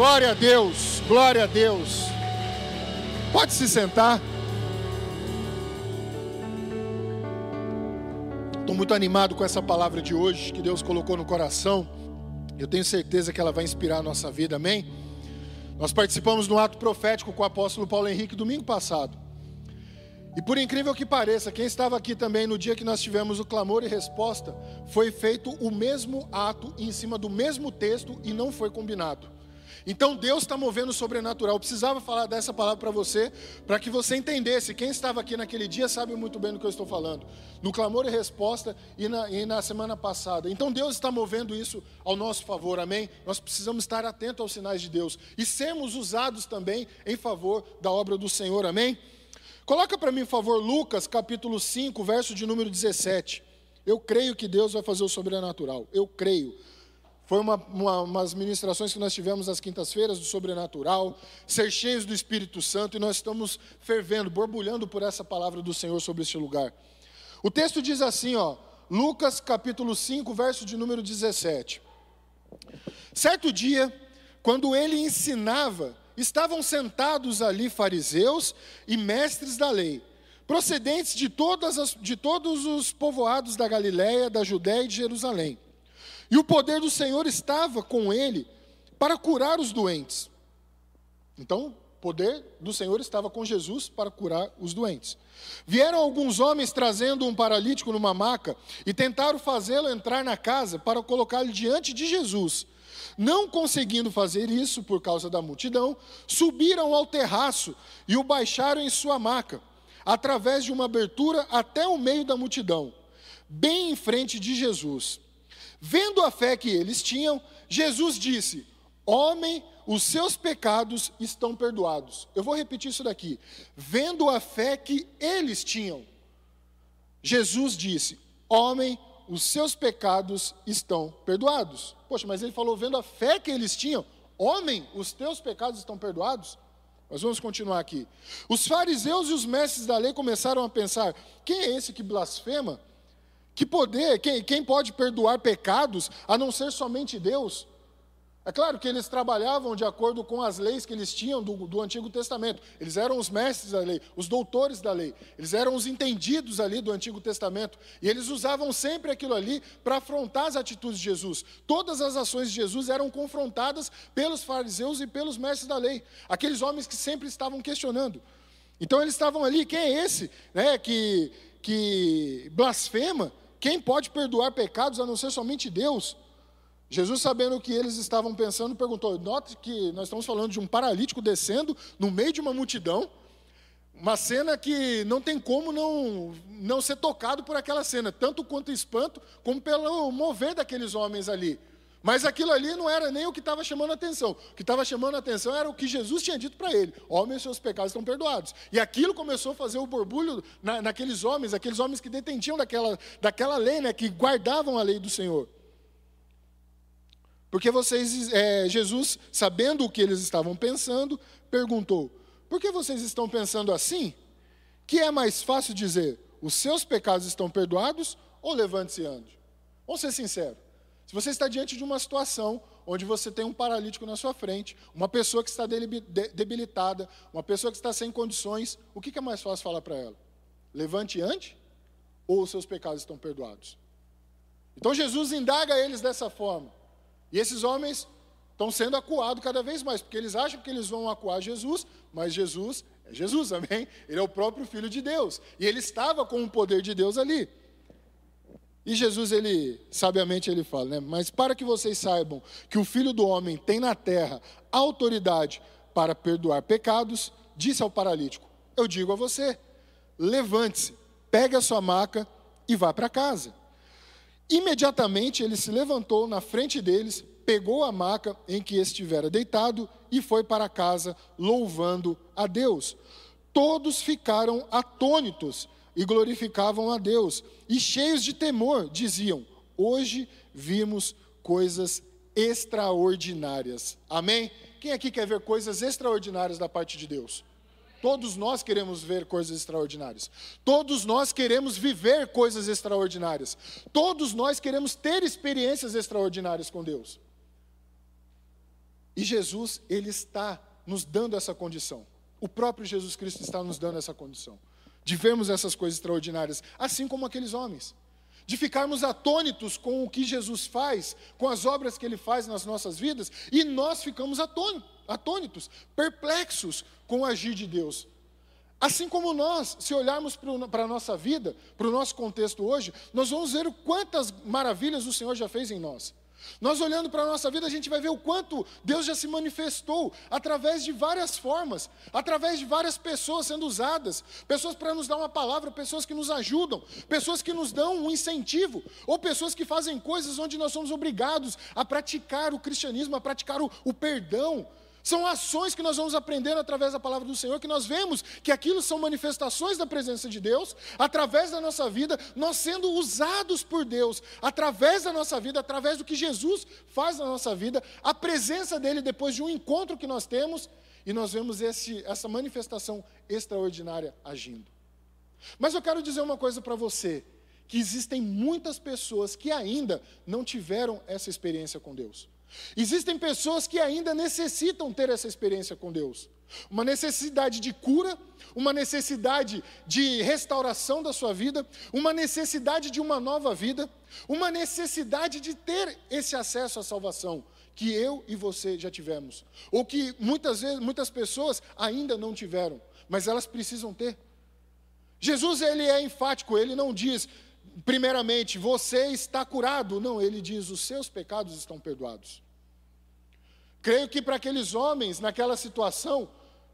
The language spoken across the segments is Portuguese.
Glória a Deus, glória a Deus. Pode se sentar. Estou muito animado com essa palavra de hoje que Deus colocou no coração. Eu tenho certeza que ela vai inspirar a nossa vida, amém? Nós participamos no ato profético com o apóstolo Paulo Henrique domingo passado. E por incrível que pareça, quem estava aqui também no dia que nós tivemos o clamor e resposta, foi feito o mesmo ato em cima do mesmo texto e não foi combinado. Então Deus está movendo o sobrenatural. Eu precisava falar dessa palavra para você, para que você entendesse. Quem estava aqui naquele dia sabe muito bem do que eu estou falando. No clamor e resposta e na, e na semana passada. Então Deus está movendo isso ao nosso favor, amém? Nós precisamos estar atentos aos sinais de Deus e sermos usados também em favor da obra do Senhor, amém? Coloca para mim, por favor, Lucas capítulo 5, verso de número 17. Eu creio que Deus vai fazer o sobrenatural. Eu creio. Foi uma, uma, umas ministrações que nós tivemos às quintas-feiras do sobrenatural, ser cheios do Espírito Santo, e nós estamos fervendo, borbulhando por essa palavra do Senhor sobre este lugar. O texto diz assim, ó, Lucas capítulo 5, verso de número 17. Certo dia, quando ele ensinava, estavam sentados ali fariseus e mestres da lei, procedentes de, todas as, de todos os povoados da Galiléia, da Judéia e de Jerusalém. E o poder do Senhor estava com ele para curar os doentes. Então, o poder do Senhor estava com Jesus para curar os doentes. Vieram alguns homens trazendo um paralítico numa maca e tentaram fazê-lo entrar na casa para colocá-lo diante de Jesus. Não conseguindo fazer isso por causa da multidão, subiram ao terraço e o baixaram em sua maca, através de uma abertura até o meio da multidão, bem em frente de Jesus. Vendo a fé que eles tinham, Jesus disse: Homem, os seus pecados estão perdoados. Eu vou repetir isso daqui. Vendo a fé que eles tinham, Jesus disse: Homem, os seus pecados estão perdoados. Poxa, mas ele falou, vendo a fé que eles tinham, homem, os teus pecados estão perdoados? Nós vamos continuar aqui. Os fariseus e os mestres da lei começaram a pensar: quem é esse que blasfema? Que poder, quem, quem pode perdoar pecados a não ser somente Deus? É claro que eles trabalhavam de acordo com as leis que eles tinham do, do, Antigo Testamento. Eles eram os mestres da lei, os doutores da lei. Eles eram os entendidos ali do Antigo Testamento. E eles usavam sempre aquilo ali para afrontar as atitudes de Jesus. Todas as ações de Jesus eram confrontadas pelos fariseus e pelos mestres da lei. Aqueles homens que sempre estavam questionando. Então eles estavam ali, quem é esse né, que, que blasfema? Quem pode perdoar pecados a não ser somente Deus? Jesus, sabendo o que eles estavam pensando, perguntou: Note que nós estamos falando de um paralítico descendo no meio de uma multidão, uma cena que não tem como não, não ser tocado por aquela cena, tanto quanto espanto, como pelo mover daqueles homens ali. Mas aquilo ali não era nem o que estava chamando a atenção. O que estava chamando a atenção era o que Jesus tinha dito para ele: Homens, seus pecados estão perdoados. E aquilo começou a fazer o borbulho na, naqueles homens, aqueles homens que detendiam daquela, daquela lei, né, que guardavam a lei do Senhor. Porque vocês, é, Jesus, sabendo o que eles estavam pensando, perguntou: Por que vocês estão pensando assim? Que é mais fácil dizer: Os seus pecados estão perdoados ou levante-se e ande? Vamos ser sinceros. Se você está diante de uma situação onde você tem um paralítico na sua frente, uma pessoa que está debilitada, uma pessoa que está sem condições, o que é mais fácil falar para ela? Levante e ande? Ou os seus pecados estão perdoados? Então Jesus indaga eles dessa forma. E esses homens estão sendo acuados cada vez mais, porque eles acham que eles vão acuar Jesus, mas Jesus é Jesus, amém? Ele é o próprio Filho de Deus. E ele estava com o poder de Deus ali. E Jesus, ele, sabiamente, ele fala, né? Mas para que vocês saibam que o Filho do Homem tem na terra autoridade para perdoar pecados, disse ao paralítico: Eu digo a você, levante-se, pegue a sua maca e vá para casa. Imediatamente ele se levantou na frente deles, pegou a maca em que estivera deitado e foi para casa, louvando a Deus. Todos ficaram atônitos e glorificavam a Deus. E cheios de temor, diziam: Hoje vimos coisas extraordinárias. Amém? Quem aqui quer ver coisas extraordinárias da parte de Deus? Todos nós queremos ver coisas extraordinárias. Todos nós queremos viver coisas extraordinárias. Todos nós queremos ter experiências extraordinárias com Deus. E Jesus, ele está nos dando essa condição. O próprio Jesus Cristo está nos dando essa condição de vermos essas coisas extraordinárias, assim como aqueles homens. De ficarmos atônitos com o que Jesus faz, com as obras que ele faz nas nossas vidas, e nós ficamos atônitos, perplexos com o agir de Deus. Assim como nós, se olharmos para a nossa vida, para o nosso contexto hoje, nós vamos ver quantas maravilhas o Senhor já fez em nós. Nós olhando para a nossa vida, a gente vai ver o quanto Deus já se manifestou através de várias formas, através de várias pessoas sendo usadas, pessoas para nos dar uma palavra, pessoas que nos ajudam, pessoas que nos dão um incentivo, ou pessoas que fazem coisas onde nós somos obrigados a praticar o cristianismo, a praticar o, o perdão, são ações que nós vamos aprendendo através da palavra do Senhor, que nós vemos que aquilo são manifestações da presença de Deus, através da nossa vida, nós sendo usados por Deus, através da nossa vida, através do que Jesus faz na nossa vida, a presença dele depois de um encontro que nós temos, e nós vemos esse, essa manifestação extraordinária agindo. Mas eu quero dizer uma coisa para você, que existem muitas pessoas que ainda não tiveram essa experiência com Deus. Existem pessoas que ainda necessitam ter essa experiência com Deus. Uma necessidade de cura, uma necessidade de restauração da sua vida, uma necessidade de uma nova vida, uma necessidade de ter esse acesso à salvação que eu e você já tivemos, ou que muitas vezes muitas pessoas ainda não tiveram, mas elas precisam ter. Jesus ele é enfático, ele não diz primeiramente, você está curado. Não, ele diz, os seus pecados estão perdoados. Creio que para aqueles homens, naquela situação,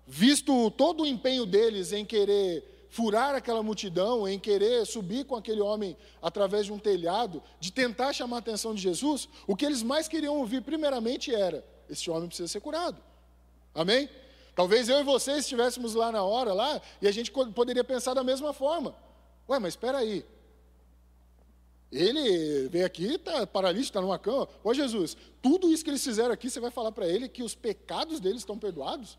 visto todo o empenho deles em querer furar aquela multidão, em querer subir com aquele homem através de um telhado, de tentar chamar a atenção de Jesus, o que eles mais queriam ouvir, primeiramente, era: esse homem precisa ser curado. Amém? Talvez eu e você estivéssemos lá na hora, lá, e a gente poderia pensar da mesma forma. Ué, mas espera aí, ele veio aqui, está paralítico, está numa cama. Ô Jesus, tudo isso que eles fizeram aqui, você vai falar para ele que os pecados deles estão perdoados?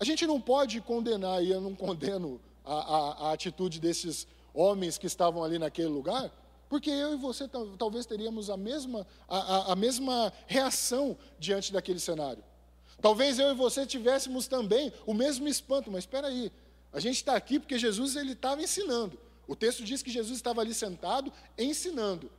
A gente não pode condenar, e eu não condeno a, a, a atitude desses homens que estavam ali naquele lugar, porque eu e você talvez teríamos a mesma, a, a, mesma reação diante daquele cenário. Talvez eu e você tivéssemos também o mesmo espanto, mas espera aí, a gente está aqui porque Jesus ele estava ensinando. O texto diz que Jesus estava ali sentado ensinando.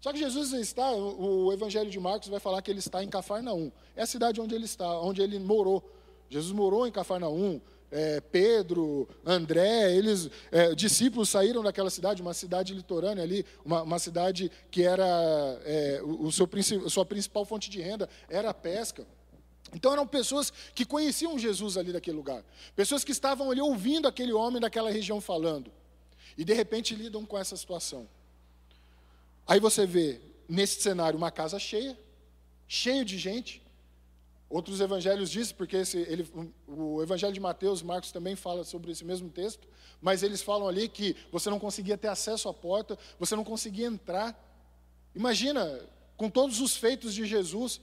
Só que Jesus está, o Evangelho de Marcos vai falar que ele está em Cafarnaum. É a cidade onde ele está, onde ele morou. Jesus morou em Cafarnaum. É, Pedro, André, eles, é, discípulos saíram daquela cidade, uma cidade litorânea ali, uma, uma cidade que era é, o, seu, a sua principal fonte de renda era a pesca. Então eram pessoas que conheciam Jesus ali daquele lugar, pessoas que estavam ali ouvindo aquele homem daquela região falando e de repente lidam com essa situação. Aí você vê nesse cenário uma casa cheia, cheio de gente. Outros evangelhos dizem, porque esse, ele, o evangelho de Mateus, Marcos também fala sobre esse mesmo texto, mas eles falam ali que você não conseguia ter acesso à porta, você não conseguia entrar. Imagina, com todos os feitos de Jesus,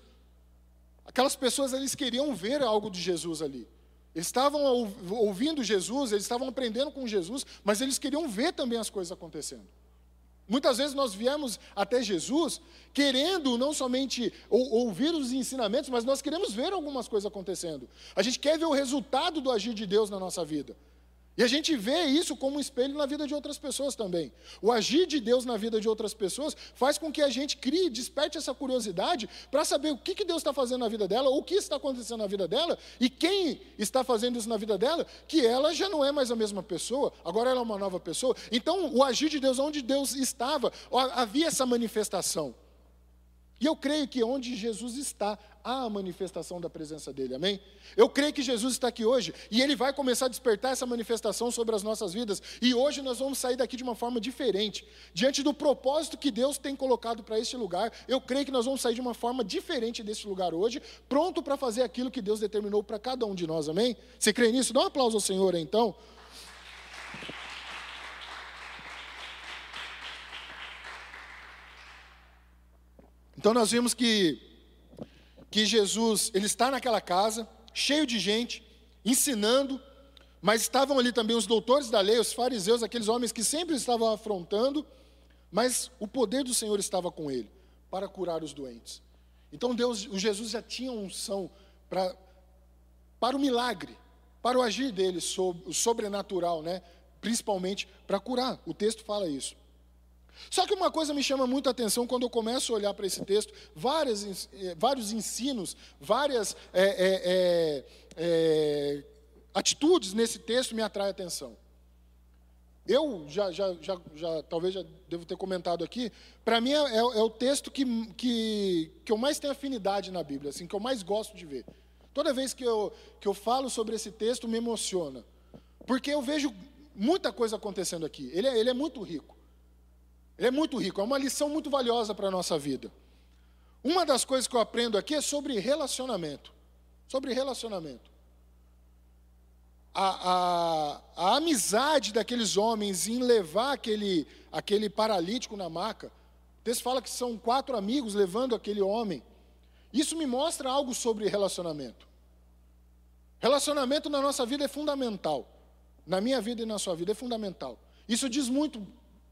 aquelas pessoas eles queriam ver algo de Jesus ali. Eles estavam ouvindo Jesus, eles estavam aprendendo com Jesus, mas eles queriam ver também as coisas acontecendo. Muitas vezes nós viemos até Jesus querendo não somente ouvir os ensinamentos, mas nós queremos ver algumas coisas acontecendo. A gente quer ver o resultado do agir de Deus na nossa vida. E a gente vê isso como um espelho na vida de outras pessoas também. O agir de Deus na vida de outras pessoas faz com que a gente crie, desperte essa curiosidade para saber o que, que Deus está fazendo na vida dela, o que está acontecendo na vida dela, e quem está fazendo isso na vida dela, que ela já não é mais a mesma pessoa, agora ela é uma nova pessoa. Então, o agir de Deus, onde Deus estava, havia essa manifestação. E eu creio que onde Jesus está, há a manifestação da presença dele, amém? Eu creio que Jesus está aqui hoje e ele vai começar a despertar essa manifestação sobre as nossas vidas. E hoje nós vamos sair daqui de uma forma diferente. Diante do propósito que Deus tem colocado para este lugar, eu creio que nós vamos sair de uma forma diferente desse lugar hoje, pronto para fazer aquilo que Deus determinou para cada um de nós, amém? Você crê nisso? Dá um aplauso ao Senhor então. Então nós vimos que, que Jesus, ele está naquela casa, cheio de gente, ensinando, mas estavam ali também os doutores da lei, os fariseus, aqueles homens que sempre estavam afrontando, mas o poder do Senhor estava com ele para curar os doentes. Então Deus, o Jesus já tinha unção para para o milagre, para o agir dele, o sobrenatural, né? principalmente para curar. O texto fala isso. Só que uma coisa me chama muito a atenção quando eu começo a olhar para esse texto, várias, eh, vários ensinos, várias é, é, é, atitudes nesse texto me atraem atenção. Eu já, já, já, já, talvez já devo ter comentado aqui, para mim é, é, é, o texto que, que, que eu mais tenho afinidade na Bíblia, assim, que eu mais gosto de ver. Toda vez que eu, que eu falo sobre esse texto, me emociona. Porque eu vejo muita coisa acontecendo aqui. Ele é, ele é muito rico. Ele é muito rico. É uma lição muito valiosa para a nossa vida. Uma das coisas que eu aprendo aqui é sobre relacionamento. Sobre relacionamento. A, a, a amizade daqueles homens em levar aquele, aquele paralítico na maca. O fala que são quatro amigos levando aquele homem. Isso me mostra algo sobre relacionamento. Relacionamento na nossa vida é fundamental. Na minha vida e na sua vida é fundamental. Isso diz muito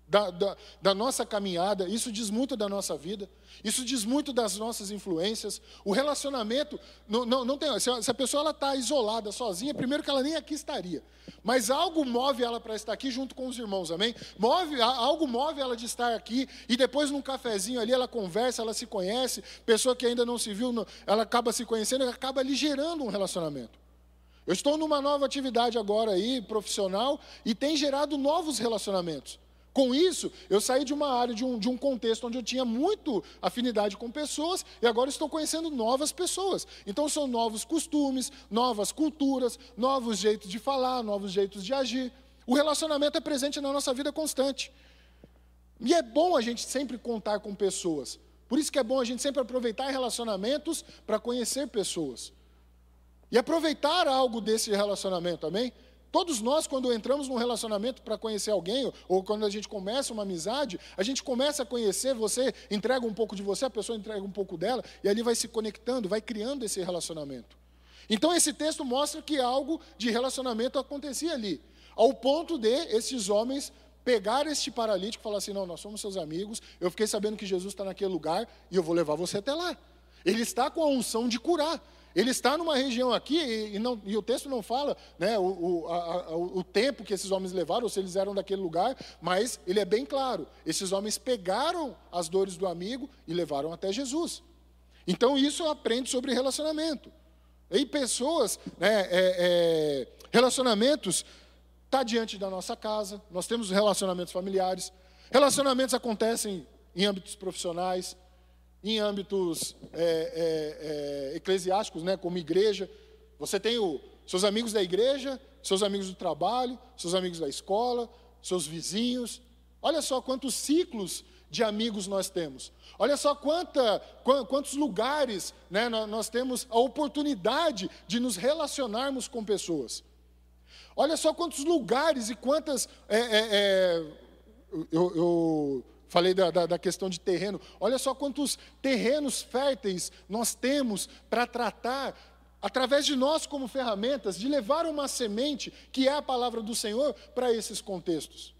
da, da, da, nossa caminhada, isso diz muito da nossa vida, isso diz muito das nossas influências. O relacionamento, não, não, não tem, se a, se a pessoa está isolada, sozinha, primeiro que ela nem aqui estaria, mas algo move ela para estar aqui junto com os irmãos, amém? Move, algo move ela de estar aqui, e depois num cafezinho ali ela conversa, ela se conhece, pessoa que ainda não se viu, ela acaba se conhecendo, acaba ali gerando um relacionamento. Eu estou numa nova atividade agora aí, profissional, e tem gerado novos relacionamentos. Com isso, eu saí de uma área, de um, de um contexto onde eu tinha muito afinidade com pessoas, e agora estou conhecendo novas pessoas. Então, são novos costumes, novas culturas, novos jeitos de falar, novos jeitos de agir. O relacionamento é presente na nossa vida constante. E é bom a gente sempre contar com pessoas. Por isso que é bom a gente sempre aproveitar relacionamentos para conhecer pessoas. E aproveitar algo desse relacionamento, amém? Todos nós, quando entramos num relacionamento para conhecer alguém, ou quando a gente começa uma amizade, a gente começa a conhecer, você entrega um pouco de você, a pessoa entrega um pouco dela, e ali vai se conectando, vai criando esse relacionamento. Então, esse texto mostra que algo de relacionamento acontecia ali, ao ponto de esses homens pegar este paralítico e falar assim: não, nós somos seus amigos, eu fiquei sabendo que Jesus está naquele lugar e eu vou levar você até lá. Ele está com a unção de curar. Ele está numa região aqui, e, não, e o texto não fala né, o, o, a, o, tempo que esses homens levaram, ou se eles eram daquele lugar, mas ele é bem claro: esses homens pegaram as dores do amigo e levaram até Jesus. Então isso aprende sobre relacionamento. E pessoas, né, é, é, relacionamentos, está diante da nossa casa, nós temos relacionamentos familiares, relacionamentos acontecem em âmbitos profissionais, em âmbitos é, é, é, eclesiásticos, né, como igreja. Você tem o, seus amigos da igreja, seus amigos do trabalho, seus amigos da escola, seus vizinhos. Olha só quantos ciclos de amigos nós temos. Olha só quanta, quantos lugares né, nós temos a oportunidade de nos relacionarmos com pessoas. Olha só quantos lugares e quantas. É, é, é, eu, eu Falei da, da, da, questão de terreno. Olha só quantos terrenos férteis nós temos para tratar, através de nós como ferramentas, de levar uma semente, que é a palavra do Senhor, para esses contextos.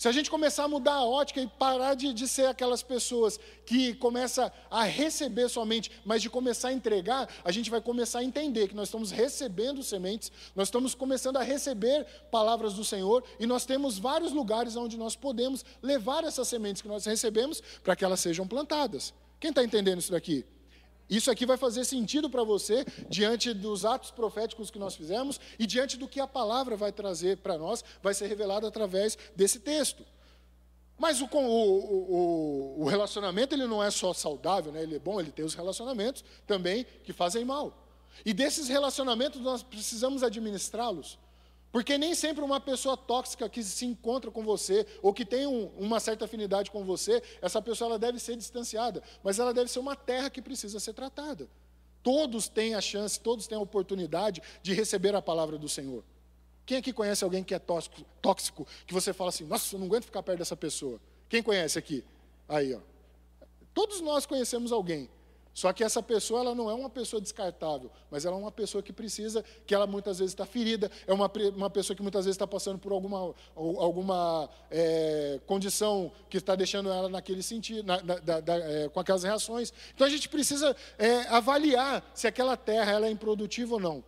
Se a gente começar a mudar a ótica e parar de, de ser aquelas pessoas que começa a receber somente, mas de começar a entregar, a gente vai começar a entender que nós estamos recebendo sementes, nós estamos começando a receber palavras do Senhor e nós temos vários lugares onde nós podemos levar essas sementes que nós recebemos para que elas sejam plantadas. Quem está entendendo isso daqui? Isso aqui vai fazer sentido para você diante dos atos proféticos que nós fizemos e diante do que a palavra vai trazer para nós, vai ser revelado através desse texto. Mas o, o, o, o, relacionamento ele não é só saudável, né? ele é bom, ele tem os relacionamentos também que fazem mal. E desses relacionamentos nós precisamos administrá-los. Porque nem sempre uma pessoa tóxica que se encontra com você, ou que tem um, uma certa afinidade com você, essa pessoa ela deve ser distanciada, mas ela deve ser uma terra que precisa ser tratada. Todos têm a chance, todos têm a oportunidade de receber a palavra do Senhor. Quem aqui conhece alguém que é tóxico, tóxico que você fala assim, nossa, eu não aguento ficar perto dessa pessoa? Quem conhece aqui? Aí, ó. Todos nós conhecemos alguém. Só que essa pessoa ela não é uma pessoa descartável, mas ela é uma pessoa que precisa, que ela muitas vezes está ferida, é uma, uma pessoa que muitas vezes está passando por alguma, alguma é, condição que está deixando ela naquele sentido, na, na, da, é, com aquelas reações. Então a gente precisa é, avaliar se aquela terra ela é improdutiva ou não.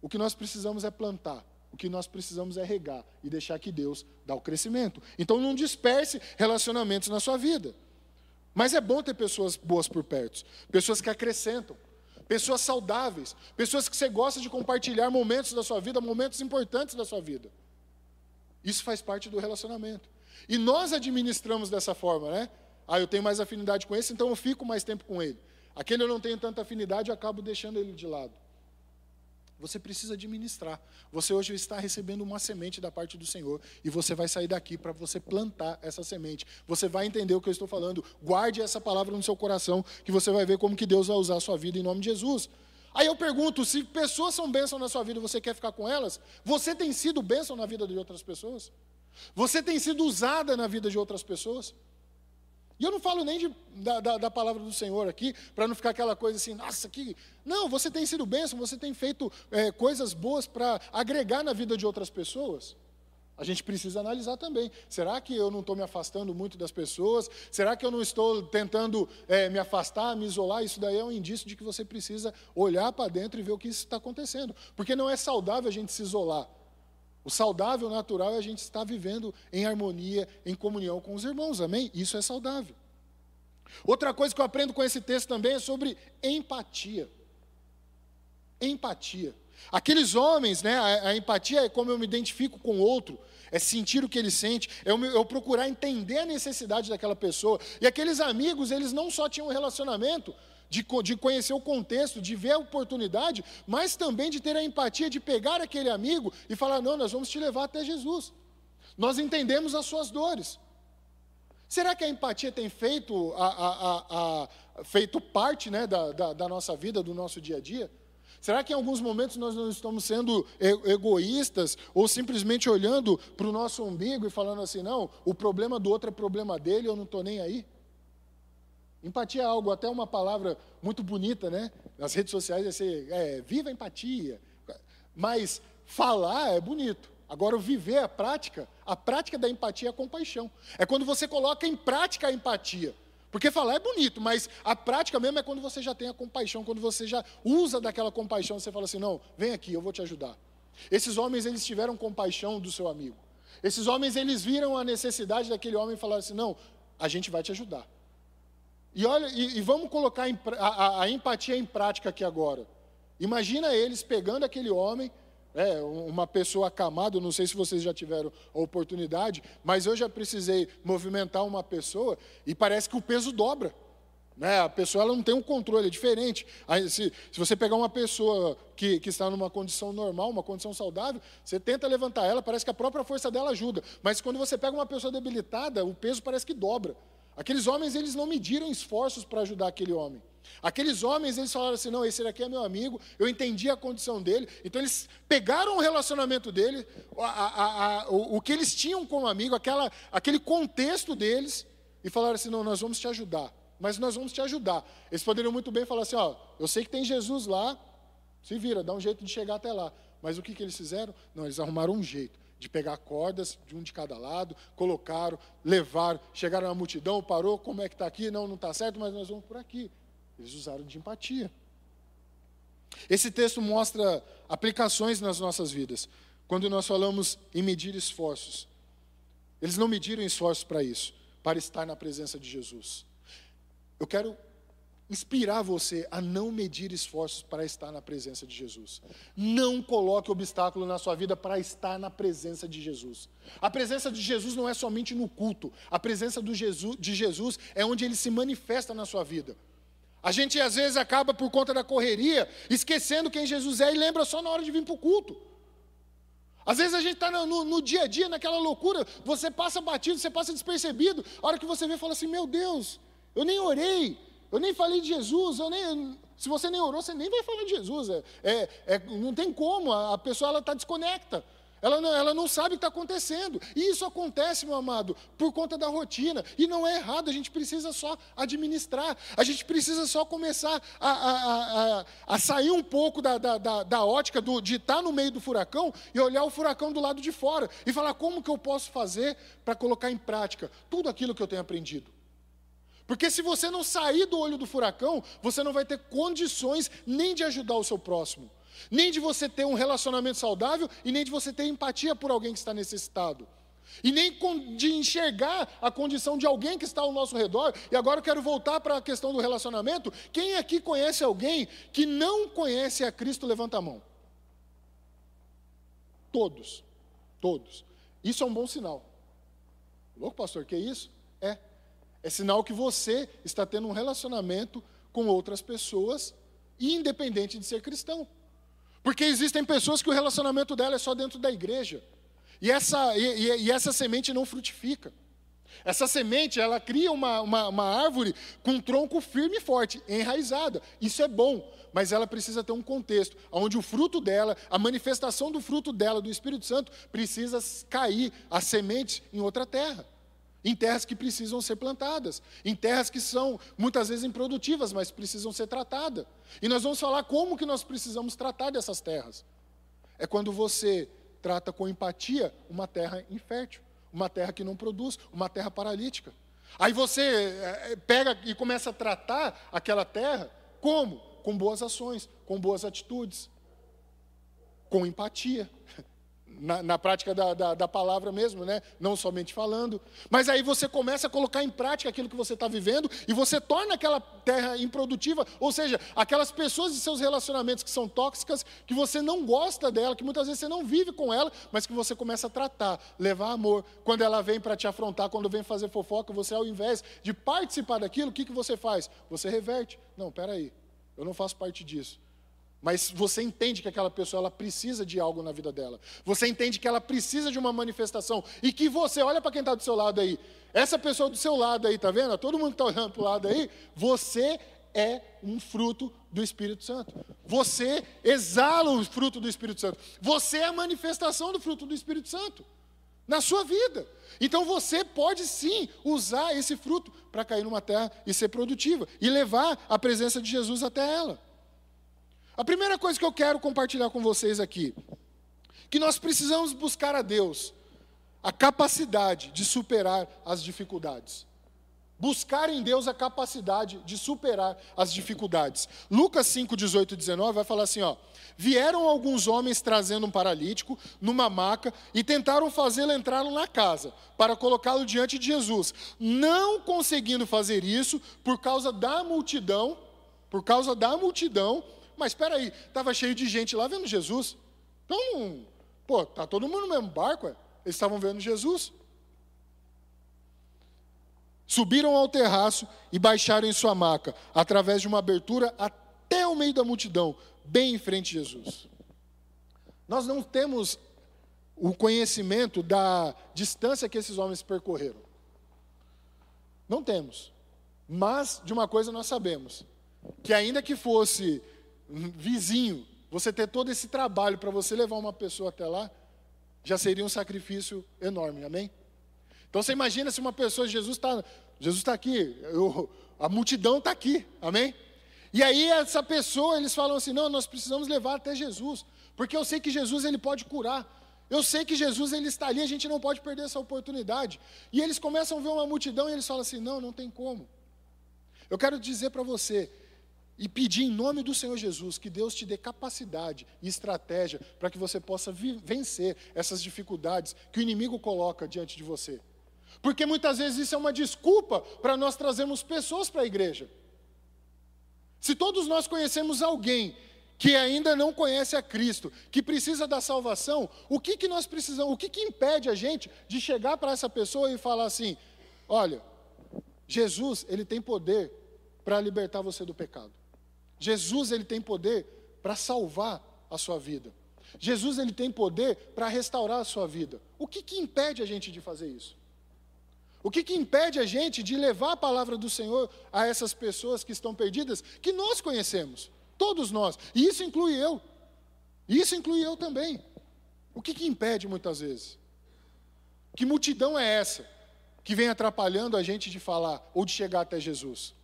O que nós precisamos é plantar. O que nós precisamos é regar e deixar que Deus dá o crescimento. Então não disperse relacionamentos na sua vida. Mas é bom ter pessoas boas por perto, pessoas que acrescentam, pessoas saudáveis, pessoas que você gosta de compartilhar momentos da sua vida, momentos importantes da sua vida. Isso faz parte do relacionamento. E nós administramos dessa forma, né? Ah, eu tenho mais afinidade com esse, então eu fico mais tempo com ele. Aquele eu não tenho tanta afinidade, eu acabo deixando ele de lado. Você precisa administrar. Você hoje está recebendo uma semente da parte do Senhor e você vai sair daqui para você plantar essa semente. Você vai entender o que eu estou falando. Guarde essa palavra no seu coração que você vai ver como que Deus vai usar a sua vida em nome de Jesus. Aí eu pergunto, se pessoas são bênção na sua vida você quer ficar com elas, você tem sido bênção na vida de outras pessoas? Você tem sido usada na vida de outras pessoas? E eu não falo nem de, da, da, da, palavra do Senhor aqui, para não ficar aquela coisa assim, nossa, que. Não, você tem sido bênção, você tem feito é, coisas boas para agregar na vida de outras pessoas. A gente precisa analisar também. Será que eu não estou me afastando muito das pessoas? Será que eu não estou tentando é, me afastar, me isolar? Isso daí é um indício de que você precisa olhar para dentro e ver o que está acontecendo. Porque não é saudável a gente se isolar. O saudável, natural, é a gente estar vivendo em harmonia, em comunhão com os irmãos, amém? Isso é saudável. Outra coisa que eu aprendo com esse texto também é sobre empatia. Empatia. Aqueles homens, né, a, a empatia é como eu me identifico com o outro, é sentir o que ele sente, é eu, eu, procurar entender a necessidade daquela pessoa. E aqueles amigos, eles não só tinham um relacionamento, de, de conhecer o contexto, de ver a oportunidade, mas também de ter a empatia de pegar aquele amigo e falar: não, nós vamos te levar até Jesus. Nós entendemos as suas dores. Será que a empatia tem feito, a, a, a, feito parte né, da, da, da nossa vida, do nosso dia a dia? Será que em alguns momentos nós não estamos sendo egoístas ou simplesmente olhando para o nosso umbigo e falando assim, não, o problema do outro é problema dele, eu não estou nem aí? Empatia é algo, até uma palavra muito bonita, né? Nas redes sociais é ser, é, viva empatia. Mas falar é bonito. Agora, viver a prática, a prática da empatia é a compaixão. É quando você coloca em prática a empatia. Porque falar é bonito, mas a prática mesmo é quando você já tem a compaixão, quando você já usa daquela compaixão, você fala assim: não, vem aqui, eu vou te ajudar. Esses homens, eles tiveram compaixão do seu amigo. Esses homens, eles viram a necessidade daquele homem e falaram assim: não, a gente vai te ajudar. E olha, e, e vamos colocar a, a, a, empatia em prática aqui agora. Imagina eles pegando aquele homem, é, uma pessoa acamada, não sei se vocês já tiveram a oportunidade, mas eu já precisei movimentar uma pessoa e parece que o peso dobra. Né? A pessoa ela não tem um controle, é diferente. Aí, se, se você pegar uma pessoa que, que está numa condição normal, uma condição saudável, você tenta levantar ela, parece que a própria força dela ajuda. Mas quando você pega uma pessoa debilitada, o peso parece que dobra. Aqueles homens, eles não mediram esforços para ajudar aquele homem. Aqueles homens, eles falaram assim: não, esse daqui é meu amigo, eu entendi a condição dele. Então, eles pegaram o relacionamento dele, a, a, a, o, o, que eles tinham como amigo, aquela, aquele contexto deles, e falaram assim: não, nós vamos te ajudar, mas nós vamos te ajudar. Eles poderiam muito bem falar assim: ó, eu sei que tem Jesus lá, se vira, dá um jeito de chegar até lá. Mas o que, que eles fizeram? Não, eles arrumaram um jeito de pegar cordas de um de cada lado, colocaram, levaram, chegaram na multidão, parou, como é que está aqui? Não, não está certo, mas nós vamos por aqui. Eles usaram de empatia. Esse texto mostra aplicações nas nossas vidas. Quando nós falamos em medir esforços, eles não mediram esforços para isso, para estar na presença de Jesus. Eu quero inspirar você a não medir esforços para estar na presença de Jesus. Não coloque obstáculo na sua vida para estar na presença de Jesus. A presença de Jesus não é somente no culto. A presença Jesus, de Jesus é onde ele se manifesta na sua vida. A gente às vezes acaba por conta da correria esquecendo quem Jesus é e lembra só na hora de vir para o culto. Às vezes a gente está no, no, dia a dia, naquela loucura, você passa batido, você passa despercebido. A hora que você vê, fala assim: Meu Deus, eu nem orei, eu nem falei de Jesus, eu nem, se você nem orou, você nem vai falar de Jesus. É, é, é não tem como, a, a pessoa está desconecta. Ela não, ela não sabe o que está acontecendo. E isso acontece, meu amado, por conta da rotina. E não é errado, a gente precisa só administrar. A gente precisa só começar a, a, a, a sair um pouco da, da, da, da ótica do, de estar tá no meio do furacão e olhar o furacão do lado de fora. E falar como que eu posso fazer para colocar em prática tudo aquilo que eu tenho aprendido. Porque se você não sair do olho do furacão, você não vai ter condições nem de ajudar o seu próximo nem de você ter um relacionamento saudável e nem de você ter empatia por alguém que está necessitado. E nem de enxergar a condição de alguém que está ao nosso redor. E agora eu quero voltar para a questão do relacionamento. Quem aqui conhece alguém que não conhece a Cristo? Levanta a mão. Todos. Todos. Isso é um bom sinal. Louco, pastor, que isso? É. Sinal que você está tendo um relacionamento com outras pessoas, independente de ser cristão. Porque existem pessoas que o relacionamento dela é só dentro da igreja. E essa, e, e essa semente não frutifica. Essa semente, ela cria uma, uma, uma, árvore com um tronco firme e forte, enraizada. Isso é bom, mas ela precisa ter um contexto, onde o fruto dela, a manifestação do fruto dela, do Espírito Santo, precisa cair, a semente, em outra terra em terras que precisam ser plantadas, em terras que são muitas vezes improdutivas, mas precisam ser tratadas. E nós vamos falar como que nós precisamos tratar dessas terras. É quando você trata com empatia uma terra infértil, uma terra que não produz, uma terra paralítica. Aí você é, é, pega e começa a tratar aquela terra como? Com boas ações, com boas atitudes, com empatia na, na prática da, da, da, palavra mesmo, né? não somente falando. Mas aí você começa a colocar em prática aquilo que você está vivendo e você torna aquela terra improdutiva, ou seja, aquelas pessoas e seus relacionamentos que são tóxicas, que você não gosta dela, que muitas vezes você não vive com ela, mas que você começa a tratar, levar amor. Quando ela vem para te afrontar, quando vem fazer fofoca, você ao invés de participar daquilo, o que, que você faz? Você reverte. Não, peraí, eu não faço parte disso. Mas você entende que aquela pessoa ela precisa de algo na vida dela. Você entende que ela precisa de uma manifestação. E que você, olha para quem está do seu lado aí. Essa pessoa do seu lado aí, tá vendo? Todo mundo está olhando para o lado aí. Você é um fruto do Espírito Santo. Você exala o fruto do Espírito Santo. Você é a manifestação do fruto do Espírito Santo na sua vida. Então você pode sim usar esse fruto para cair numa terra e ser produtiva e levar a presença de Jesus até ela. A primeira coisa que eu quero compartilhar com vocês aqui, que nós precisamos buscar a Deus a capacidade de superar as dificuldades. Buscar em Deus a capacidade de superar as dificuldades. Lucas 5, 18 e 19 vai falar assim: ó, vieram alguns homens trazendo um paralítico numa maca e tentaram fazê-lo entrar na casa para colocá-lo diante de Jesus. Não conseguindo fazer isso por causa da multidão, por causa da multidão, mas espera aí, estava cheio de gente lá vendo Jesus. Então, pô, tá todo mundo no mesmo barco, ué. eles estavam vendo Jesus. Subiram ao terraço e baixaram em sua maca, através de uma abertura até o meio da multidão, bem em frente a Jesus. Nós não temos o conhecimento da distância que esses homens percorreram. Não temos. Mas de uma coisa nós sabemos: que ainda que fosse vizinho, você ter todo esse trabalho para você levar uma pessoa até lá, já seria um sacrifício enorme, amém? Então você imagina se uma pessoa, Jesus está Jesus está aqui, eu, a multidão está aqui, amém? E aí essa pessoa, eles falam assim, não, nós precisamos levar até Jesus, porque eu sei que Jesus ele pode curar, eu sei que Jesus ele está ali, a gente não pode perder essa oportunidade. E eles começam a ver uma multidão e eles falam assim, não, não tem como. Eu quero dizer para você, e pedir em nome do Senhor Jesus que Deus te dê capacidade e estratégia para que você possa vencer essas dificuldades que o inimigo coloca diante de você. Porque muitas vezes isso é uma desculpa para nós trazermos pessoas para a igreja. Se todos nós conhecemos alguém que ainda não conhece a Cristo, que precisa da salvação, o que, que nós precisamos, o que, que impede a gente de chegar para essa pessoa e falar assim: olha, Jesus, ele tem poder para libertar você do pecado. Jesus ele tem poder para salvar a sua vida. Jesus ele tem poder para restaurar a sua vida. O que, que impede a gente de fazer isso? O que, que impede a gente de levar a palavra do Senhor a essas pessoas que estão perdidas, que nós conhecemos, todos nós, e isso inclui eu, isso inclui eu também. O que, que impede muitas vezes? Que multidão é essa que vem atrapalhando a gente de falar ou de chegar até Jesus?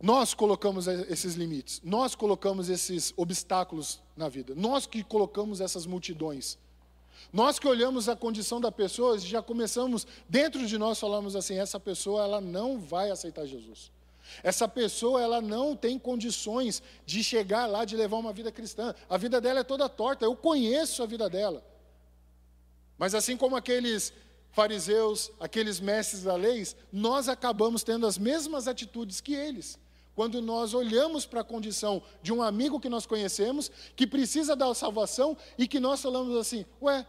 Nós colocamos esses limites, nós colocamos esses obstáculos na vida, nós que colocamos essas multidões. Nós que olhamos a condição da pessoa, já começamos, dentro de nós falamos assim, essa pessoa ela não vai aceitar Jesus. Essa pessoa ela não tem condições de chegar lá, de levar uma vida cristã. A vida dela é toda torta, eu conheço a vida dela. Mas assim como aqueles fariseus, aqueles mestres da lei, nós acabamos tendo as mesmas atitudes que eles quando nós olhamos para a condição de um amigo que nós conhecemos, que precisa da salvação, e que nós falamos assim: ué,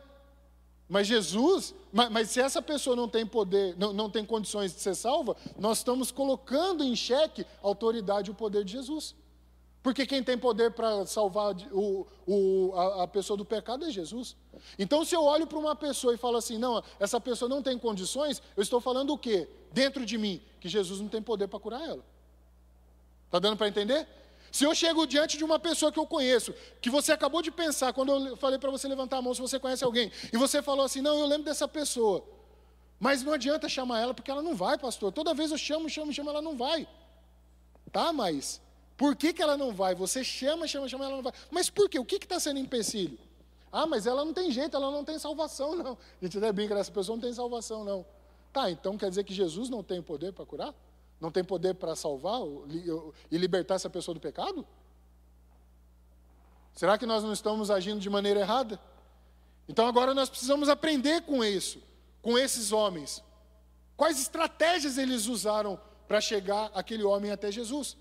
mas Jesus, mas, mas, se essa pessoa não tem poder, não, não tem condições de ser salva, nós estamos colocando em xeque a autoridade e o poder de Jesus. Porque quem tem poder para salvar o, o, a, a, pessoa do pecado é Jesus. Então, se eu olho para uma pessoa e falo assim, não, essa pessoa não tem condições, eu estou falando o quê? Dentro de mim, que Jesus não tem poder para curar ela. Está dando para entender? Se eu chego diante de uma pessoa que eu conheço, que você acabou de pensar, quando eu falei para você levantar a mão se você conhece alguém, e você falou assim: não, eu lembro dessa pessoa. Mas não adianta chamar ela, porque ela não vai, pastor. Toda vez eu chamo, chamo, chamo, ela não vai. Tá, mas por que, que ela não vai? Você chama, chama, chama, ela não vai. Mas por quê? O que está sendo empecilho? Ah, mas ela não tem jeito, ela não tem salvação, não. A gente até brinca, essa pessoa não tem salvação, não. Tá, então quer dizer que Jesus não tem poder para curar? Não tem poder para salvar e libertar essa pessoa do pecado? Será que nós não estamos agindo de maneira errada? Então agora nós precisamos aprender com isso, com esses homens. Quais estratégias eles usaram para chegar aquele homem até Jesus?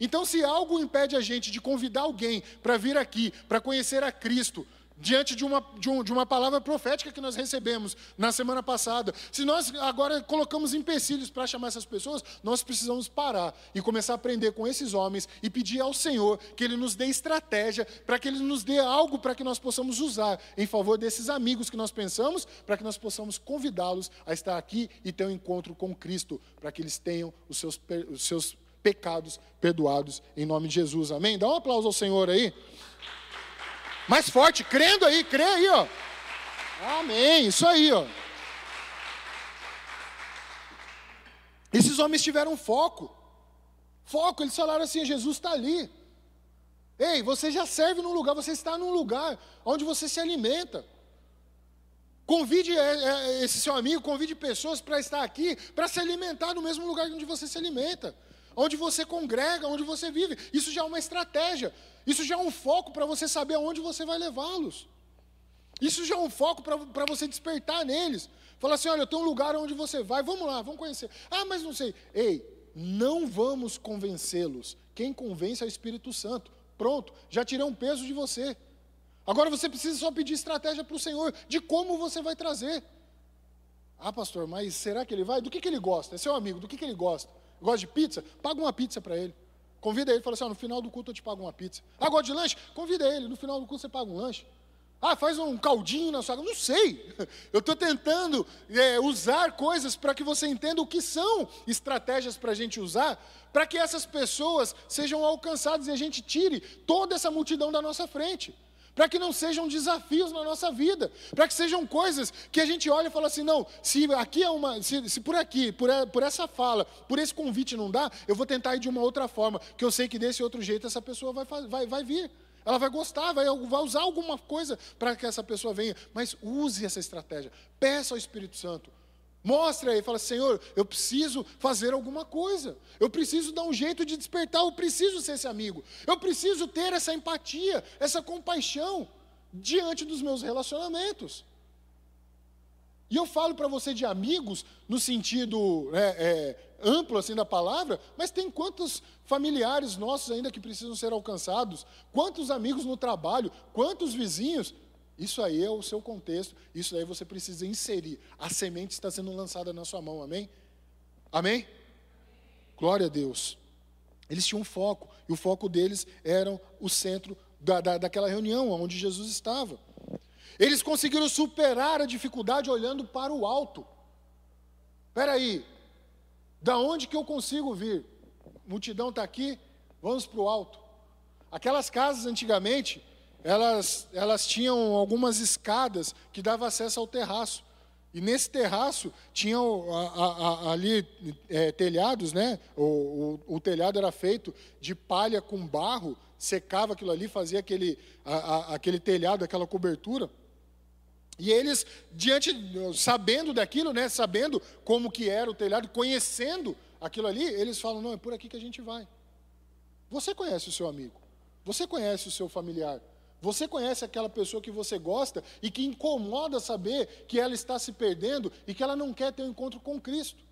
Então, se algo impede a gente de convidar alguém para vir aqui, para conhecer a Cristo, diante de uma, de, um, de uma palavra profética que nós recebemos na semana passada. Se nós agora colocamos empecilhos para chamar essas pessoas, nós precisamos parar e começar a aprender com esses homens e pedir ao Senhor que Ele nos dê estratégia, para que Ele nos dê algo para que nós possamos usar em favor desses amigos que nós pensamos, para que nós possamos convidá-los a estar aqui e ter um encontro com Cristo, para que eles tenham os seus, os seus pecados perdoados em nome de Jesus. Amém? Dá um aplauso ao Senhor aí. Mais forte, crendo aí, crê aí, ó. Amém, isso aí, ó. Esses homens tiveram foco. Foco, eles falaram assim: Jesus está ali. Ei, você já serve num lugar, você está num lugar onde você se alimenta. Convide é, é, esse seu amigo, convide pessoas para estar aqui, para se alimentar no mesmo lugar onde você se alimenta onde você congrega, onde você vive. Isso já é uma estratégia. Isso já é um foco para você saber aonde você vai levá-los. Isso já é um foco para você despertar neles. Falar assim: olha, eu tenho um lugar onde você vai, vamos lá, vamos conhecer. Ah, mas não sei. Ei, não vamos convencê-los. Quem convence é o Espírito Santo. Pronto, já tirei um peso de você. Agora você precisa só pedir estratégia para o Senhor de como você vai trazer. Ah, pastor, mas será que ele vai? Do que, que ele gosta? É seu amigo, do que, que ele gosta? Gosta de pizza? Paga uma pizza para ele. Convida ele, fala assim: no final do culto eu te pago uma pizza. Gosta de lanche? Convida ele, no final do culto você paga um lanche. Ah, faz um caldinho na sua casa. Não sei. Eu estou tentando é, usar coisas para que você entenda o que são estratégias para a gente usar, para que essas pessoas sejam alcançadas e a gente tire toda essa multidão da nossa frente para que não sejam desafios na nossa vida, para que sejam coisas que a gente olha e fala assim: não, se aqui é uma, se, se por aqui, por, por essa fala, por esse convite não dá, eu vou tentar ir de uma outra forma, que eu sei que desse outro jeito essa pessoa vai, vai, vai vir. Ela vai gostar, vai, vai usar alguma coisa para que essa pessoa venha, mas use essa estratégia. Peça ao Espírito Santo, Mostra aí, fala, Senhor, eu preciso fazer alguma coisa. Eu preciso dar um jeito de despertar, eu preciso ser esse amigo. Eu preciso ter essa empatia, essa compaixão diante dos meus relacionamentos. E eu falo para você de amigos no sentido é, é, amplo assim da palavra, mas tem quantos familiares nossos ainda que precisam ser alcançados? Quantos amigos no trabalho? Quantos vizinhos? Isso aí é o seu contexto, isso aí você precisa inserir. A semente está sendo lançada na sua mão, amém? Amém? Glória a Deus. Eles tinham um foco, e o foco deles era o centro da, da, daquela reunião onde Jesus estava. Eles conseguiram superar a dificuldade olhando para o alto. Espera aí, da onde que eu consigo vir? Multidão está aqui, vamos para o alto. Aquelas casas antigamente, elas, elas tinham algumas escadas que davam acesso ao terraço. E nesse terraço tinham ali é, telhados, né? O, o, o, telhado era feito de palha com barro, secava aquilo ali, fazia aquele, a, a, aquele telhado, aquela cobertura. E eles, diante, sabendo daquilo, né? Sabendo como que era o telhado, conhecendo aquilo ali, eles falam: não, é por aqui que a gente vai. Você conhece o seu amigo, você conhece o seu familiar, você conhece aquela pessoa que você gosta e que incomoda saber que ela está se perdendo e que ela não quer ter um encontro com Cristo.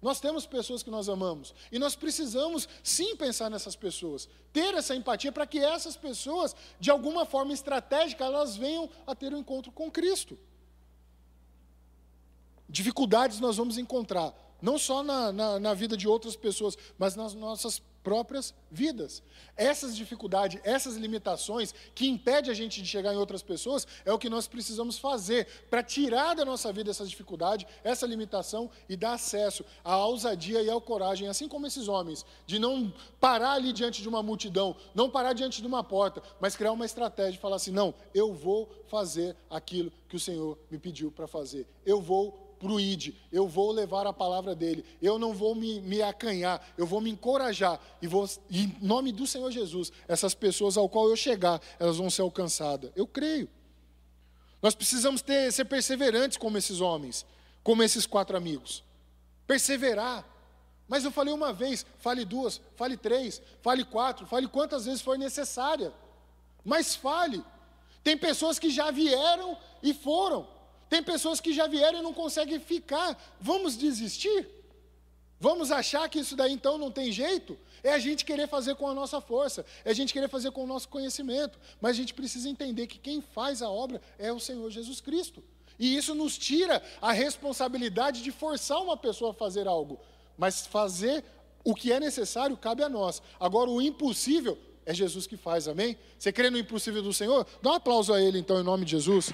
Nós temos pessoas que nós amamos e nós precisamos sim pensar nessas pessoas, ter essa empatia para que essas pessoas, de alguma forma estratégica, elas venham a ter um encontro com Cristo. Dificuldades nós vamos encontrar, não só na, na, na vida de outras pessoas, mas nas nossas próprias vidas. Essas dificuldades, essas limitações que impedem a gente de chegar em outras pessoas, é o que nós precisamos fazer para tirar da nossa vida essa dificuldade, essa limitação e dar acesso à ousadia e à coragem, assim como esses homens, de não parar ali diante de uma multidão, não parar diante de uma porta, mas criar uma estratégia e falar assim: não, eu vou fazer aquilo que o Senhor me pediu para fazer, eu vou para o ID, eu vou levar a palavra dele, eu não vou me, me acanhar, eu vou me encorajar, e vou, em nome do Senhor Jesus, essas pessoas ao qual eu chegar, elas vão ser alcançadas. Eu creio. Nós precisamos ter, ser perseverantes como esses homens, como esses quatro amigos. Perseverar. Mas eu falei uma vez, fale duas, fale três, fale quatro, fale quantas vezes for necessária. Mas fale. Tem pessoas que já vieram e foram. Tem pessoas que já vieram e não conseguem ficar. Vamos desistir? Vamos achar que isso daí então não tem jeito? É a gente querer fazer com a nossa força, é a gente querer fazer com o nosso conhecimento, mas a gente precisa entender que quem faz a obra é o Senhor Jesus Cristo. E isso nos tira a responsabilidade de forçar uma pessoa a fazer algo, mas fazer o que é necessário cabe a nós. Agora, o impossível é Jesus que faz, amém? Você crê no impossível do Senhor? Dá um aplauso a Ele então, em nome de Jesus.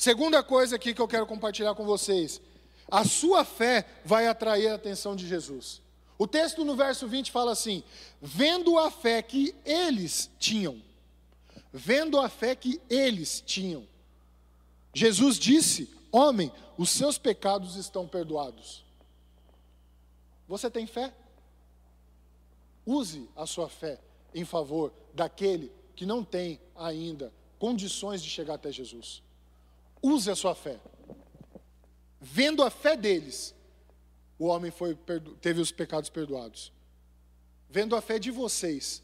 Segunda coisa aqui que eu quero compartilhar com vocês: a sua fé vai atrair a atenção de Jesus. O texto no verso 20 fala assim: vendo a fé que eles tinham, vendo a fé que eles tinham. Jesus disse: Homem, os seus pecados estão perdoados. Você tem fé? Use a sua fé em favor daquele que não tem ainda condições de chegar até Jesus. Use a sua fé. Vendo a fé deles, o homem foi, teve os pecados perdoados. Vendo a fé de vocês,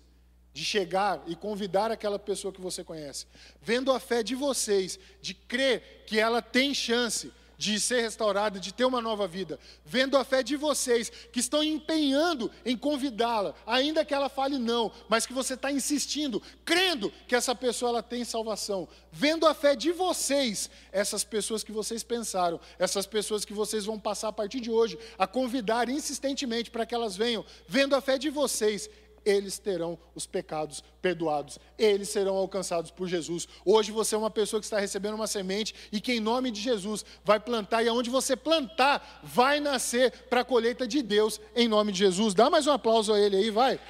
de chegar e convidar aquela pessoa que você conhece. Vendo a fé de vocês, de crer que ela tem chance de ser restaurada, de ter uma nova vida, vendo a fé de vocês que estão empenhando em convidá-la, ainda que ela fale não, mas que você está insistindo, crendo que essa pessoa ela tem salvação, vendo a fé de vocês, essas pessoas que vocês pensaram, essas pessoas que vocês vão passar a partir de hoje a convidar insistentemente para que elas venham, vendo a fé de vocês, eles terão os pecados perdoados, eles serão alcançados por Jesus. Hoje você é uma pessoa que está recebendo uma semente e que, em nome de Jesus, vai plantar, e aonde você plantar, vai nascer para a colheita de Deus, em nome de Jesus. Dá mais um aplauso a ele aí, vai.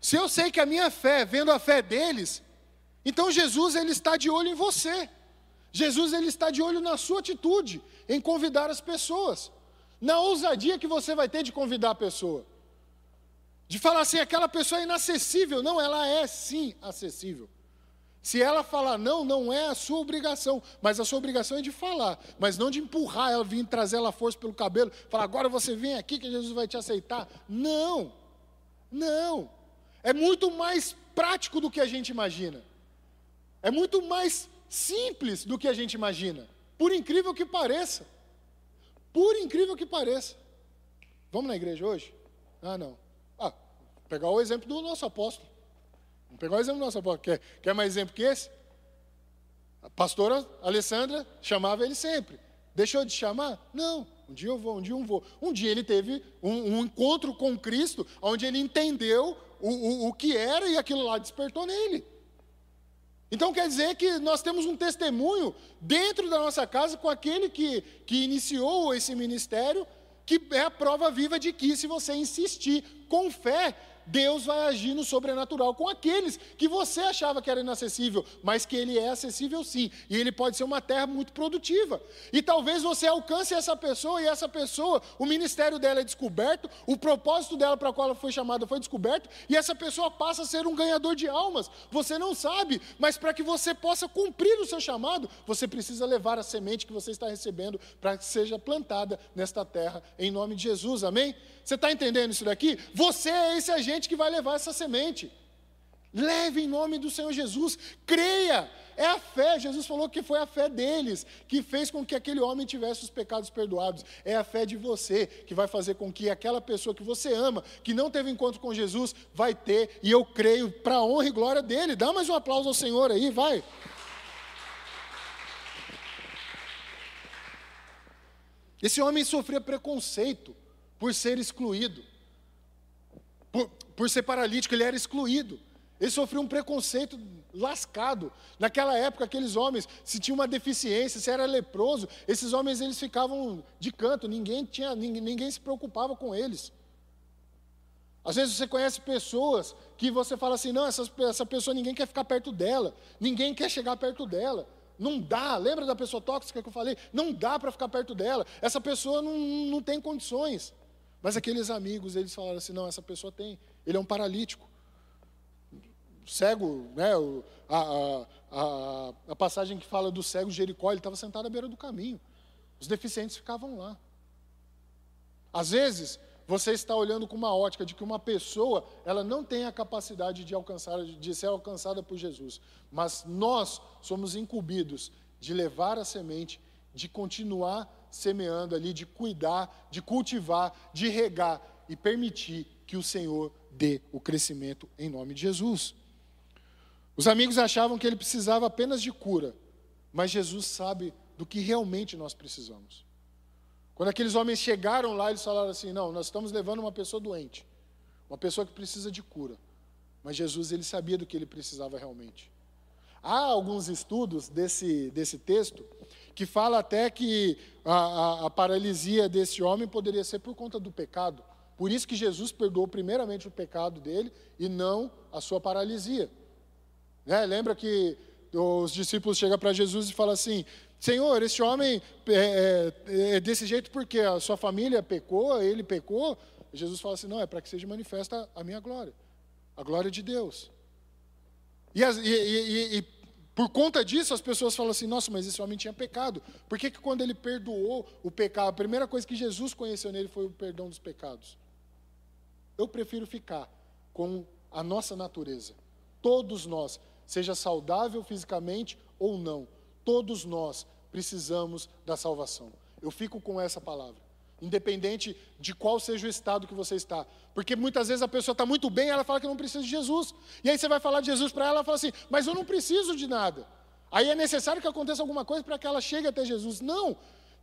Se eu sei que a minha fé, vendo a fé deles, então Jesus ele está de olho em você. Jesus ele está de olho na sua atitude em convidar as pessoas na ousadia que você vai ter de convidar a pessoa. De falar assim, aquela pessoa é inacessível. Não, ela é sim acessível. Se ela falar não, não é a sua obrigação, mas a sua obrigação é de falar, mas não de empurrar ela, vir trazer ela força pelo cabelo, falar agora você vem aqui que Jesus vai te aceitar. Não, não. É muito mais prático do que a gente imagina. É muito mais simples do que a gente imagina, por incrível que pareça. Por incrível que pareça. Vamos na igreja hoje? Ah, não. Ah, pegar o exemplo do nosso apóstolo. Vamos pegar o exemplo do nosso apóstolo. Quer, quer mais exemplo que esse? A pastora Alessandra chamava ele sempre. Deixou de chamar? Não. Um dia eu vou, um dia eu vou. Um dia ele teve um, um encontro com Cristo, onde ele entendeu o, o, o que era e aquilo lá despertou nele. Então quer dizer que nós temos um testemunho dentro da nossa casa com aquele que, que iniciou esse ministério, que é a prova viva de que, se você insistir com fé, Deus vai agir no sobrenatural com aqueles que você achava que era inacessível, mas que ele é acessível sim, e ele pode ser uma terra muito produtiva. E talvez você alcance essa pessoa e essa pessoa, o ministério dela é descoberto, o propósito dela para qual ela foi chamada foi descoberto, e essa pessoa passa a ser um ganhador de almas. Você não sabe, mas para que você possa cumprir o seu chamado, você precisa levar a semente que você está recebendo para que seja plantada nesta terra em nome de Jesus. Amém? Você está entendendo isso daqui? Você é esse agente que vai levar essa semente. Leve em nome do Senhor Jesus, creia. É a fé, Jesus falou que foi a fé deles que fez com que aquele homem tivesse os pecados perdoados. É a fé de você que vai fazer com que aquela pessoa que você ama, que não teve encontro com Jesus, vai ter, e eu creio, para a honra e glória dele. Dá mais um aplauso ao Senhor aí, vai. Esse homem sofria preconceito por ser excluído. Por, por ser paralítico, ele era excluído. Ele sofreu um preconceito lascado. Naquela época, aqueles homens, se tinha uma deficiência, se era leproso, esses homens eles ficavam de canto, ninguém, tinha, ninguém, ninguém se preocupava com eles. Às vezes você conhece pessoas que você fala assim: não, essa, essa pessoa ninguém quer ficar perto dela, ninguém quer chegar perto dela. Não dá, lembra da pessoa tóxica que eu falei? Não dá para ficar perto dela. Essa pessoa não, não tem condições. Mas aqueles amigos, eles falaram assim: não, essa pessoa tem, ele é um paralítico. Cego, né? A, a, a, passagem que fala do cego Jericó, ele estava sentado à beira do caminho. Os deficientes ficavam lá. Às vezes, você está olhando com uma ótica de que uma pessoa, ela não tem a capacidade de alcançar, de ser alcançada por Jesus. Mas nós somos incumbidos de levar a semente, de continuar semeando ali, de cuidar, de cultivar, de regar e permitir que o Senhor dê o crescimento em nome de Jesus. Os amigos achavam que ele precisava apenas de cura, mas Jesus sabe do que realmente nós precisamos. Quando aqueles homens chegaram lá, eles falaram assim: Não, nós estamos levando uma pessoa doente, uma pessoa que precisa de cura. Mas Jesus, ele sabia do que ele precisava realmente. Há alguns estudos desse, desse texto que fala até que a, a, a, paralisia desse homem poderia ser por conta do pecado. Por isso que Jesus perdoou primeiramente o pecado dele e não a sua paralisia. Né? Lembra que os discípulos chegam para Jesus e falam assim: Senhor, esse homem é, é, é desse jeito porque a sua família pecou, ele pecou. Jesus fala assim: Não, é para que seja manifesta a minha glória, a glória de Deus. E, e, e, e por conta disso, as pessoas falam assim: nossa, mas esse homem tinha pecado. Por que, que quando ele perdoou o pecado, a primeira coisa que Jesus conheceu nele foi o perdão dos pecados? Eu prefiro ficar com a nossa natureza. Todos nós, seja saudável fisicamente ou não, todos nós precisamos da salvação. Eu fico com essa palavra independente de qual seja o estado que você está. Porque muitas vezes a pessoa está muito bem, ela fala que não precisa de Jesus. E aí você vai falar de Jesus para ela, ela fala assim: Mas eu não preciso de nada. Aí é necessário que aconteça alguma coisa para que ela chegue até Jesus. Não.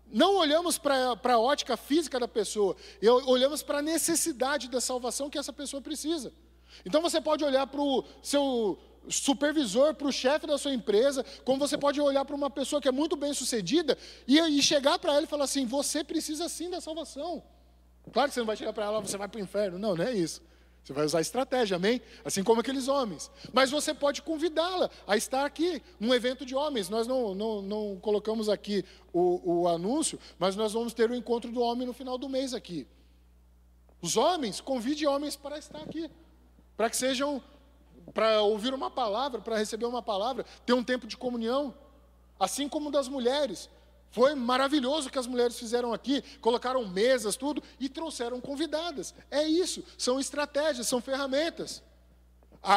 Não olhamos para a ótica física da pessoa, olhamos para a necessidade da salvação que essa pessoa precisa. Então você pode olhar para o seu supervisor, para o chefe da sua empresa, como você pode olhar para uma pessoa que é muito bem sucedida e, e chegar para ela e falar assim: você precisa sim da salvação. Claro que você não vai chegar para ela, você vai para o inferno. Não, não é isso. Você vai usar estratégia, amém? Assim como aqueles homens. Mas você pode convidá-la a estar aqui num evento de homens. Nós não, não, não colocamos aqui o, o anúncio, mas nós vamos ter o encontro do homem no final do mês aqui. Os homens, convide homens para estar aqui, para que sejam para ouvir uma palavra, para receber uma palavra, ter um tempo de comunhão, assim como das mulheres. Foi maravilhoso o que as mulheres fizeram aqui, colocaram mesas, tudo, e trouxeram convidadas. É isso, são estratégias, são ferramentas.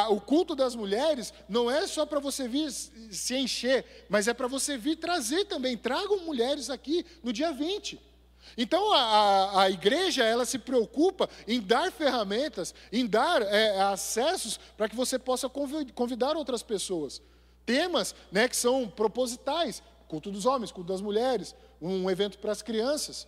o culto das mulheres não é só para você vir se encher, mas é para você vir trazer também. Tragam mulheres aqui no dia 20. Então a, a, igreja ela se preocupa em dar ferramentas, em dar é, acessos para que você possa convidar outras pessoas. Temas né, que são propositais, culto dos homens, culto das mulheres, um evento para as crianças.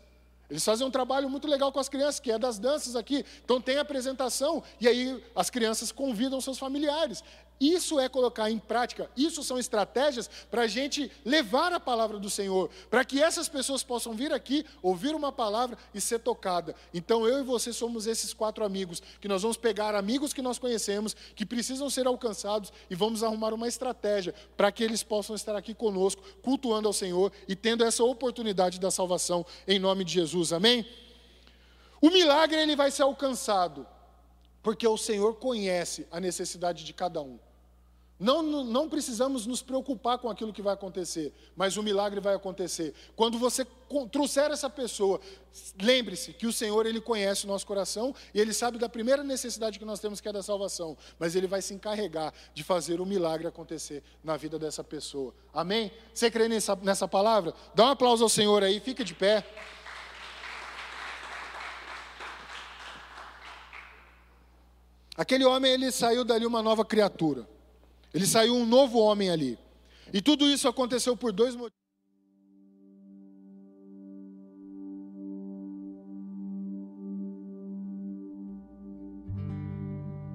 Eles fazem um trabalho muito legal com as crianças, que é das danças aqui. Então tem apresentação e aí as crianças convidam seus familiares. Isso é colocar em prática, isso são estratégias para a gente levar a palavra do Senhor, para que essas pessoas possam vir aqui, ouvir uma palavra e ser tocada. Então eu e você somos esses quatro amigos, que nós vamos pegar amigos que nós conhecemos, que precisam ser alcançados, e vamos arrumar uma estratégia para que eles possam estar aqui conosco, cultuando ao Senhor e tendo essa oportunidade da salvação em nome de Jesus. Amém? O milagre ele vai ser alcançado, porque o Senhor conhece a necessidade de cada um. Não, não precisamos nos preocupar com aquilo que vai acontecer, mas o milagre vai acontecer. Quando você trouxer essa pessoa, lembre-se que o Senhor ele conhece o nosso coração e ele sabe da primeira necessidade que nós temos, que é da salvação, mas ele vai se encarregar de fazer o milagre acontecer na vida dessa pessoa. Amém? Você crê nessa, nessa palavra? Dá um aplauso ao Senhor aí, fica de pé. Aquele homem ele saiu dali uma nova criatura. Ele saiu um novo homem ali. E tudo isso aconteceu por dois motivos.